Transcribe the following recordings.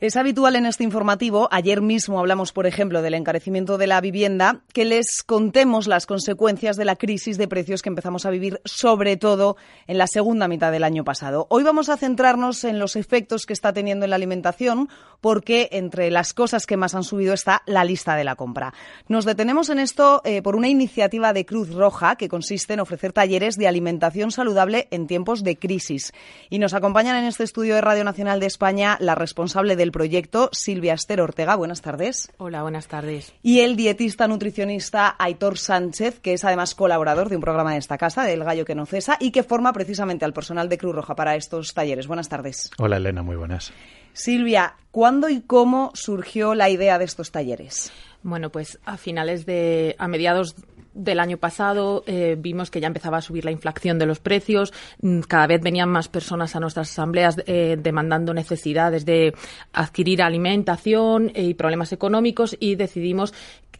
Es habitual en este informativo, ayer mismo hablamos, por ejemplo, del encarecimiento de la vivienda, que les contemos las consecuencias de la crisis de precios que empezamos a vivir, sobre todo en la segunda mitad del año pasado. Hoy vamos a centrarnos en los efectos que está teniendo en la alimentación, porque entre las cosas que más han subido está la lista de la compra. Nos detenemos en esto eh, por una iniciativa de Cruz Roja que consiste en ofrecer talleres de alimentación saludable en tiempos de crisis. Y nos acompañan en este estudio de Radio Nacional de España la responsable del proyecto, Silvia Esther Ortega. Buenas tardes. Hola, buenas tardes. Y el dietista nutricionista Aitor Sánchez, que es además colaborador de un programa de esta casa, del Gallo que no cesa, y que forma precisamente al personal de Cruz Roja para estos talleres. Buenas tardes. Hola, Elena, muy buenas. Silvia, ¿cuándo y cómo surgió la idea de estos talleres? Bueno, pues a finales de, a mediados del año pasado eh, vimos que ya empezaba a subir la inflación de los precios, mm, cada vez venían más personas a nuestras asambleas eh, demandando necesidades de adquirir alimentación y problemas económicos y decidimos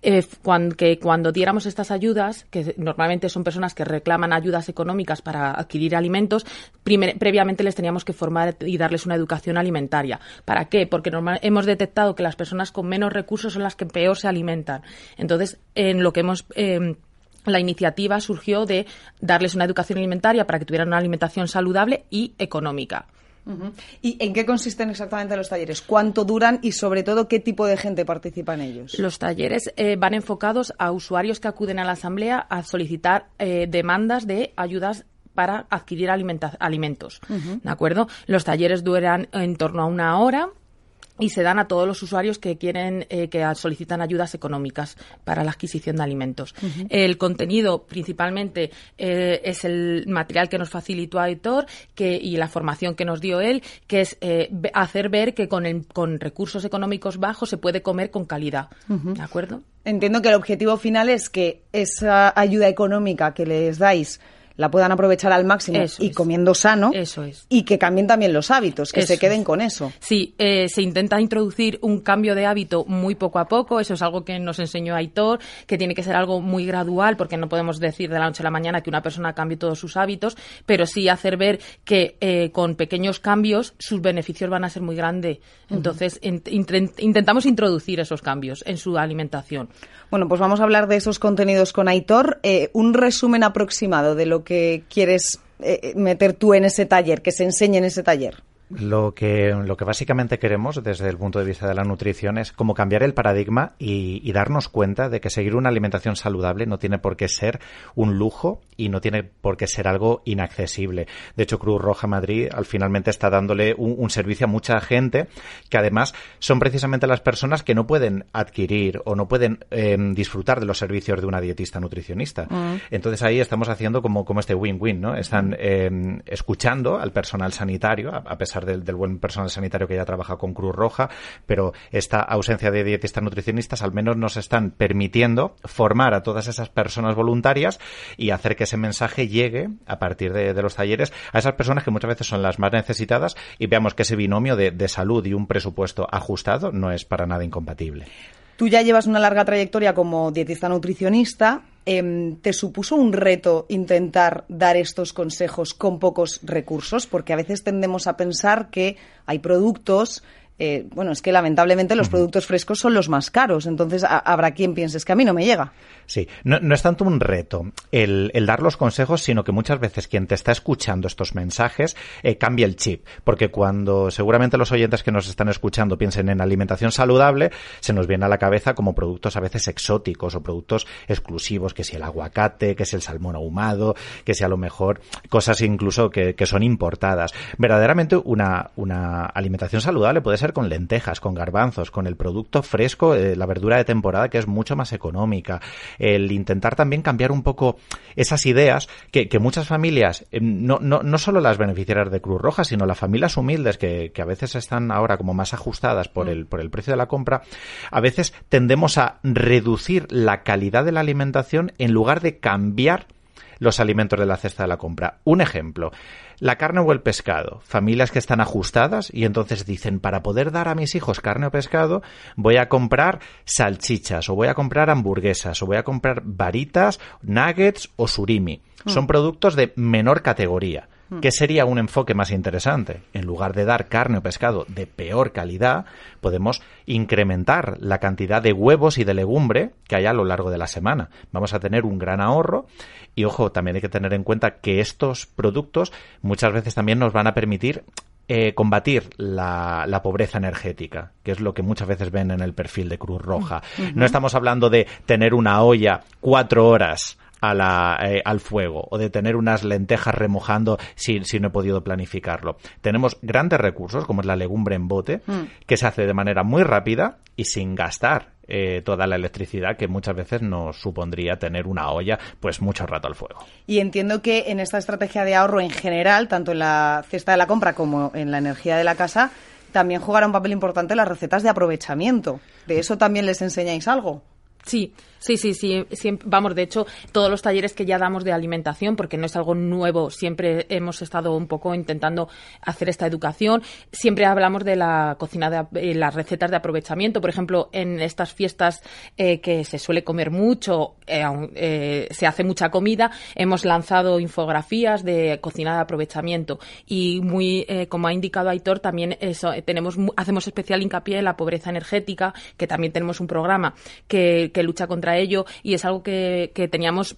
eh, que cuando diéramos estas ayudas, que normalmente son personas que reclaman ayudas económicas para adquirir alimentos, previamente les teníamos que formar y darles una educación alimentaria. ¿Para qué? Porque hemos detectado que las personas con menos recursos son las que peor se alimentan. Entonces, en lo que hemos em, la iniciativa surgió de darles una educación alimentaria para que tuvieran una alimentación saludable y económica. ¿Y en qué consisten exactamente los talleres? ¿Cuánto duran y, sobre todo, qué tipo de gente participa en ellos? Los talleres eh, van enfocados a usuarios que acuden a la Asamblea a solicitar eh, demandas de ayudas para adquirir alimentos. ¿De acuerdo? Los talleres duran en torno a una hora y se dan a todos los usuarios que quieren eh, que solicitan ayudas económicas para la adquisición de alimentos. El contenido principalmente eh, es el material que nos facilitó Aitor que, y la formación que nos dio él, que es eh, hacer ver que con, con recursos económicos bajos se puede comer con calidad. ¿De acuerdo? Entiendo que el objetivo final es que esa ayuda económica que les dais la puedan aprovechar al máximo y comiendo sano. Eso es. Y que cambien también los hábitos, que se queden con eso. Sí, eh, se intenta introducir un cambio de hábito muy poco a poco. Eso es algo que nos enseñó Aitor, que tiene que ser algo muy gradual, porque no podemos decir de la noche a la mañana que una persona cambie todos sus hábitos, pero sí hacer ver que eh, con pequeños cambios sus beneficios van a ser muy grandes. Entonces, intentamos introducir esos cambios en su alimentación. Bueno, pues vamos a hablar de esos contenidos con Aitor. Eh, un resumen aproximado de lo que quieres eh, meter tú en ese taller, que se enseñe en ese taller. Lo que, lo que básicamente queremos desde el punto de vista de la nutrición es como cambiar el paradigma y, darnos cuenta de que seguir una alimentación saludable no tiene por qué ser un lujo y no tiene por qué ser algo inaccesible. De hecho, Cruz Roja Madrid al finalmente está dándole un, servicio a mucha gente que además son precisamente las personas que no pueden adquirir o no pueden em, disfrutar de los servicios de una dietista nutricionista. Mm. Entonces ahí estamos haciendo como, como este win-win, ¿no? Están em, escuchando al personal sanitario, a pesar del, buen personal sanitario que ya trabaja con Cruz Roja, pero esta ausencia de dietistas nutricionistas al menos nos están permitiendo formar a todas esas personas voluntarias y hacer que ese mensaje llegue a partir de, los talleres a esas personas que muchas veces son las más necesitadas y veamos que ese binomio de, de salud y un presupuesto ajustado no es para nada incompatible. Tú ya llevas una larga trayectoria como dietista nutricionista. Em, ¿Te supuso un reto intentar dar estos consejos con pocos recursos? Porque a veces tendemos a pensar que hay productos eh, bueno, es que lamentablemente los productos frescos son los más caros, entonces habrá quien piense, es que a mí no me llega. Sí, no, es tanto un reto el, dar los consejos, sino que muchas veces quien te está escuchando estos mensajes eh, cambia el chip, porque cuando seguramente los oyentes que nos están escuchando piensen en alimentación saludable, se nos viene a la cabeza como productos a veces exóticos o productos exclusivos, que si el aguacate, que si el salmón ahumado, que si a lo mejor cosas incluso que, que son importadas. Verdaderamente una, una alimentación saludable puede ser ser con lentejas, con garbanzos, con el producto fresco, eh, la verdura de temporada que es mucho más económica. El intentar también cambiar un poco esas ideas que, muchas familias, eh, no, no, no solo las beneficiarias de Cruz Roja, sino las familias humildes que, que a veces están ahora como más ajustadas por mm. el, por el precio de la compra, a veces tendemos a reducir la calidad de la alimentación en lugar de cambiar los alimentos de la cesta de la compra. Un ejemplo, la carne o el pescado. Familias que están ajustadas y entonces dicen, para poder dar a mis hijos carne o pescado, voy a comprar salchichas o voy a comprar hamburguesas o voy a comprar varitas, nuggets o surimi. Son mm. productos de menor categoría. Hmm. ¿Qué sería un enfoque más interesante? En lugar de dar carne o pescado de peor calidad, podemos incrementar la cantidad de huevos y de legumbre que hay a lo largo de la semana. Vamos a tener un gran ahorro y, ojo, también hay que tener en cuenta que estos productos muchas veces también nos van a permitir eh, combatir la, pobreza energética, que es lo que muchas veces ven en el perfil de Cruz Roja. Hmm. No estamos hablando de tener una olla cuatro horas eh, al fuego o de tener unas lentejas remojando si, si, no he podido planificarlo. Tenemos grandes recursos como es la legumbre en bote mm. que se hace de manera muy rápida y sin gastar eh, toda la electricidad que muchas veces nos supondría tener una olla pues mucho rato al fuego. Y entiendo que en esta estrategia de ahorro en general, tanto en la cesta de la compra como en la energía de la casa, también jugará un papel importante las recetas de aprovechamiento. ¿De eso también les enseñáis algo? Sí, sí, sí, sí, Vamos, de hecho, todos los talleres que ya damos de alimentación, porque no es algo nuevo, siempre hemos estado un poco intentando hacer esta educación. Siempre hablamos de la cocina, de eh, las recetas de aprovechamiento. Por ejemplo, en estas fiestas eh, que se suele comer mucho, eh, se hace mucha comida, hemos lanzado infografías de cocina de aprovechamiento. Y muy, como ha indicado Aitor, también eso, tenemos, hacemos especial hincapié en la pobreza energética, que también tenemos un programa que que lucha contra ello y es algo que, que teníamos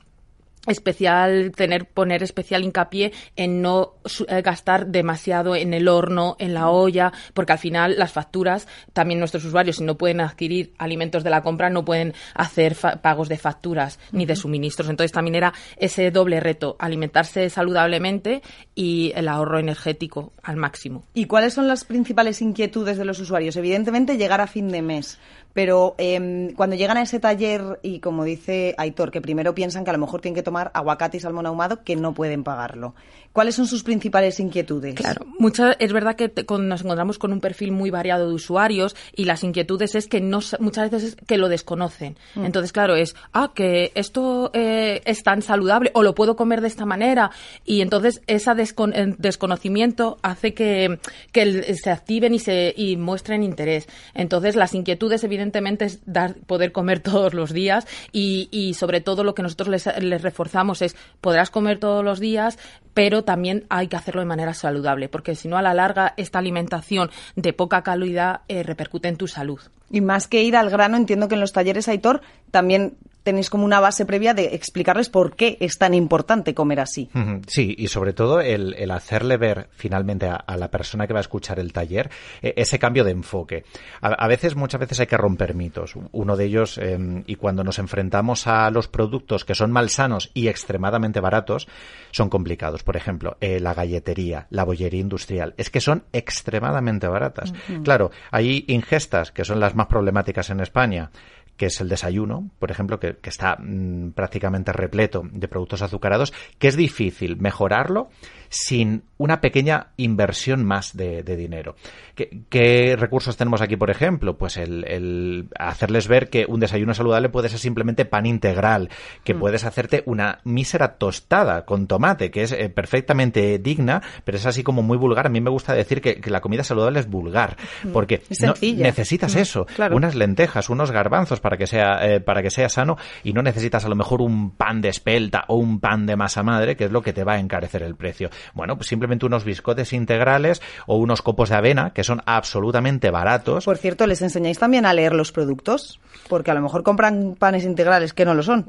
especial tener poner especial hincapié en no eh, gastar demasiado en el horno, en la olla, porque al final las facturas también nuestros usuarios si no pueden adquirir alimentos de la compra no pueden hacer pagos de facturas ni de suministros. Entonces también era ese doble reto, alimentarse saludablemente y el ahorro energético al máximo. ¿Y cuáles son las principales inquietudes de los usuarios? Evidentemente llegar a fin de mes, pero em, cuando llegan a ese taller y como dice Aitor, que primero piensan que a lo mejor tienen que tomar aguacate y salmón ahumado que no pueden pagarlo. ¿Cuáles son sus principales inquietudes? Claro, muchas, es verdad que nos encontramos con un perfil muy variado de usuarios y las inquietudes es que no, muchas veces es que lo desconocen. Mm. Entonces, claro, es, ah, que esto eh, es tan saludable o lo puedo comer de esta manera. Y entonces ese desconocimiento hace que, se activen y, se, y muestren interés. Entonces, las inquietudes, evidentemente, es dar, poder comer todos los días y, y sobre todo lo que nosotros les, les reforzamos es, podrás comer todos los días, pero también hay que hacerlo de manera saludable, porque si no, a la larga, esta alimentación de poca calidad eh, repercute en tu salud. Y más que ir al grano, entiendo que en los talleres, Aitor, también tenéis como una base previa de explicarles por qué es tan importante comer así. Sí, y sobre todo el, hacerle ver finalmente a, la persona que va a escuchar el taller e, ese cambio de enfoque. A, veces, muchas veces hay que romper mitos. Uno de ellos, em, y cuando nos enfrentamos a los productos que son malsanos y extremadamente baratos, son complicados. Por ejemplo, eh, la galletería, la bollería industrial, es que son extremadamente baratas. Claro, hay ingestas que son las más problemáticas en España, que es el desayuno, por ejemplo, que, está mm, prácticamente repleto de productos azucarados, que es difícil mejorarlo sin una pequeña inversión más de, dinero. ¿Qué, recursos tenemos aquí, por ejemplo? Pues el, hacerles ver que un desayuno saludable puede ser simplemente pan integral, que mm. puedes hacerte una mísera tostada con tomate, que es eh, perfectamente digna, pero es así como muy vulgar. A mí me gusta decir que, la comida saludable es vulgar, mm. porque necesitas mm, eso, unas lentejas, unos garbanzos para que sea eh, para que sea sano y no necesitas a lo mejor un pan de espelta o un pan de masa madre, que es lo que te va a encarecer el precio. Bueno, pues simplemente unos biscotes integrales o unos copos de avena que son absolutamente baratos. Por cierto, ¿les enseñáis también a leer los productos? Porque a lo mejor compran panes integrales que no lo son.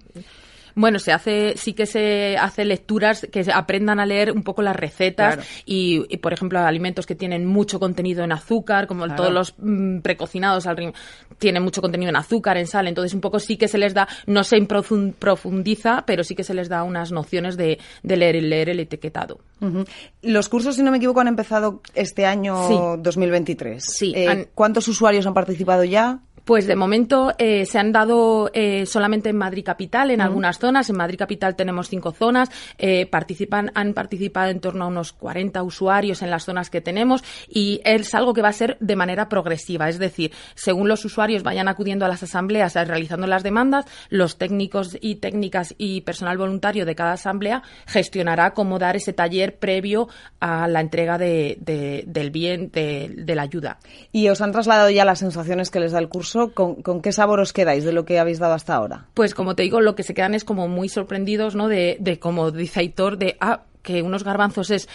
Bueno, se hace, sí que se hace lecturas que aprendan a leer un poco las recetas y, por ejemplo, alimentos que tienen mucho contenido en azúcar, como todos los mm, precocinados al tienen mucho contenido en azúcar, en sal, entonces un poco sí que se les da, no se profundiza, pero sí que se les da unas nociones de, leer y leer el etiquetado. Los cursos, si no me equivoco, han empezado este año 2023. Sí. Eh, ¿Cuántos usuarios han participado ya? Pues de momento eh, se han dado eh, solamente en Madrid Capital, en algunas zonas. En Madrid Capital tenemos cinco zonas. Eh, participan, han participado en torno a unos 40 usuarios en las zonas que tenemos y es algo que va a ser de manera progresiva. Es decir, según los usuarios vayan acudiendo a las asambleas realizando las demandas, los técnicos y técnicas y personal voluntario de cada asamblea gestionará cómo dar ese taller previo a la entrega de, del bien, de, de la ayuda. ¿Y os han trasladado ya las sensaciones que les da el curso? ¿Con, qué sabor os quedáis de lo que habéis dado hasta ahora? Pues como te digo, lo que se quedan es como muy sorprendidos, ¿no? De, de como dice Aitor, de, ah, que unos garbanzos es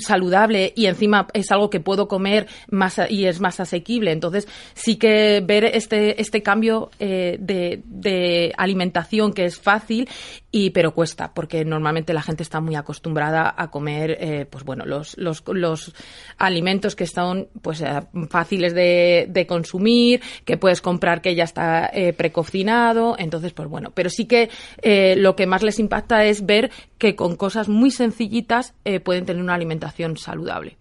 saludable y encima es algo que puedo comer más y es más asequible. Entonces, sí que ver este, este cambio eh, de, de, alimentación que es fácil y pero cuesta porque normalmente la gente está muy acostumbrada a comer eh, pues bueno los, los, los alimentos que son pues eh, fáciles de, de, consumir que puedes comprar que ya está precocinado entonces pues bueno pero sí que lo que más les impacta es ver que con cosas muy sencillitas pueden tener una alimentación saludable.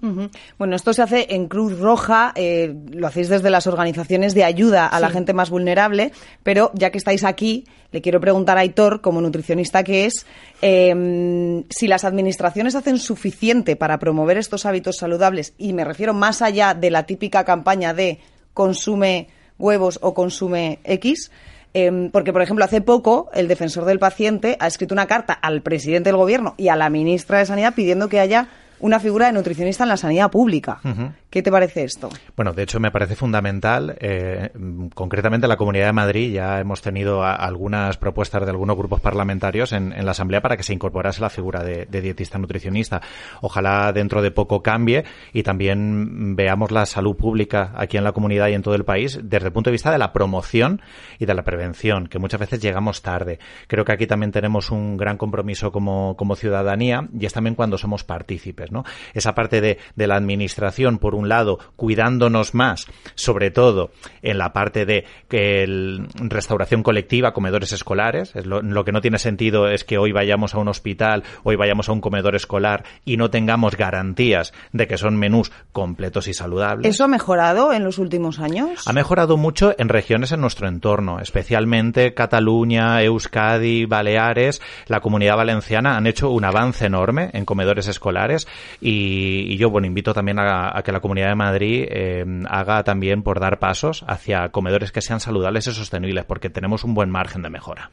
Bueno esto se hace en Cruz Roja lo hacéis desde las organizaciones de ayuda a la gente más vulnerable pero ya que estáis aquí le quiero preguntar a Aitor como nutricionista que es em, si las administraciones hacen suficiente para promover estos hábitos saludables, y me refiero más allá de la típica campaña de consume huevos o consume X, em, porque, por ejemplo, hace poco el defensor del paciente ha escrito una carta al presidente del gobierno y a la ministra de Sanidad pidiendo que haya una figura de nutricionista en la sanidad pública. ¿Qué te parece esto? Bueno, de hecho me parece fundamental. Eh, concretamente en la Comunidad de Madrid ya hemos tenido algunas propuestas de algunos grupos parlamentarios en, la Asamblea para que se incorporase la figura de, dietista nutricionista. Ojalá dentro de poco cambie y también veamos la salud pública aquí en la comunidad y en todo el país desde el punto de vista de la promoción y de la prevención, que muchas veces llegamos tarde. Creo que aquí también tenemos un gran compromiso como, como ciudadanía y es también cuando somos partícipes. Esa parte de, la administración, por un lado, cuidándonos más, sobre todo en la parte de el, restauración colectiva, comedores escolares. lo, que no tiene sentido es que hoy vayamos a un hospital, hoy vayamos a un comedor escolar y no tengamos garantías de que son menús completos y saludables. ¿Eso ha mejorado en los últimos años? Ha mejorado mucho en regiones en nuestro entorno, especialmente Cataluña, Euskadi, Baleares, la comunidad valenciana han hecho un avance enorme en comedores escolares y, yo, bueno, invito también a, que la Comunidad de Madrid eh, haga también por dar pasos hacia comedores que sean saludables y sostenibles, porque tenemos un buen margen de mejora.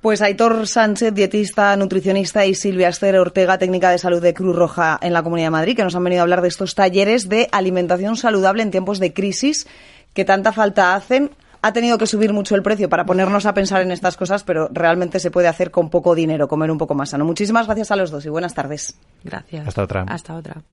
Pues Aitor Sánchez, dietista, nutricionista, y Silvia Esther Ortega, técnica de salud de Cruz Roja en la Comunidad de Madrid, que nos han venido a hablar de estos talleres de alimentación saludable en tiempos de crisis que tanta falta hacen ha tenido que subir mucho el precio para ponernos a pensar en estas cosas, pero realmente se puede hacer con poco dinero, comer un poco más sano. Muchísimas gracias a los dos y buenas tardes. Gracias. Hasta otra. Hasta otra.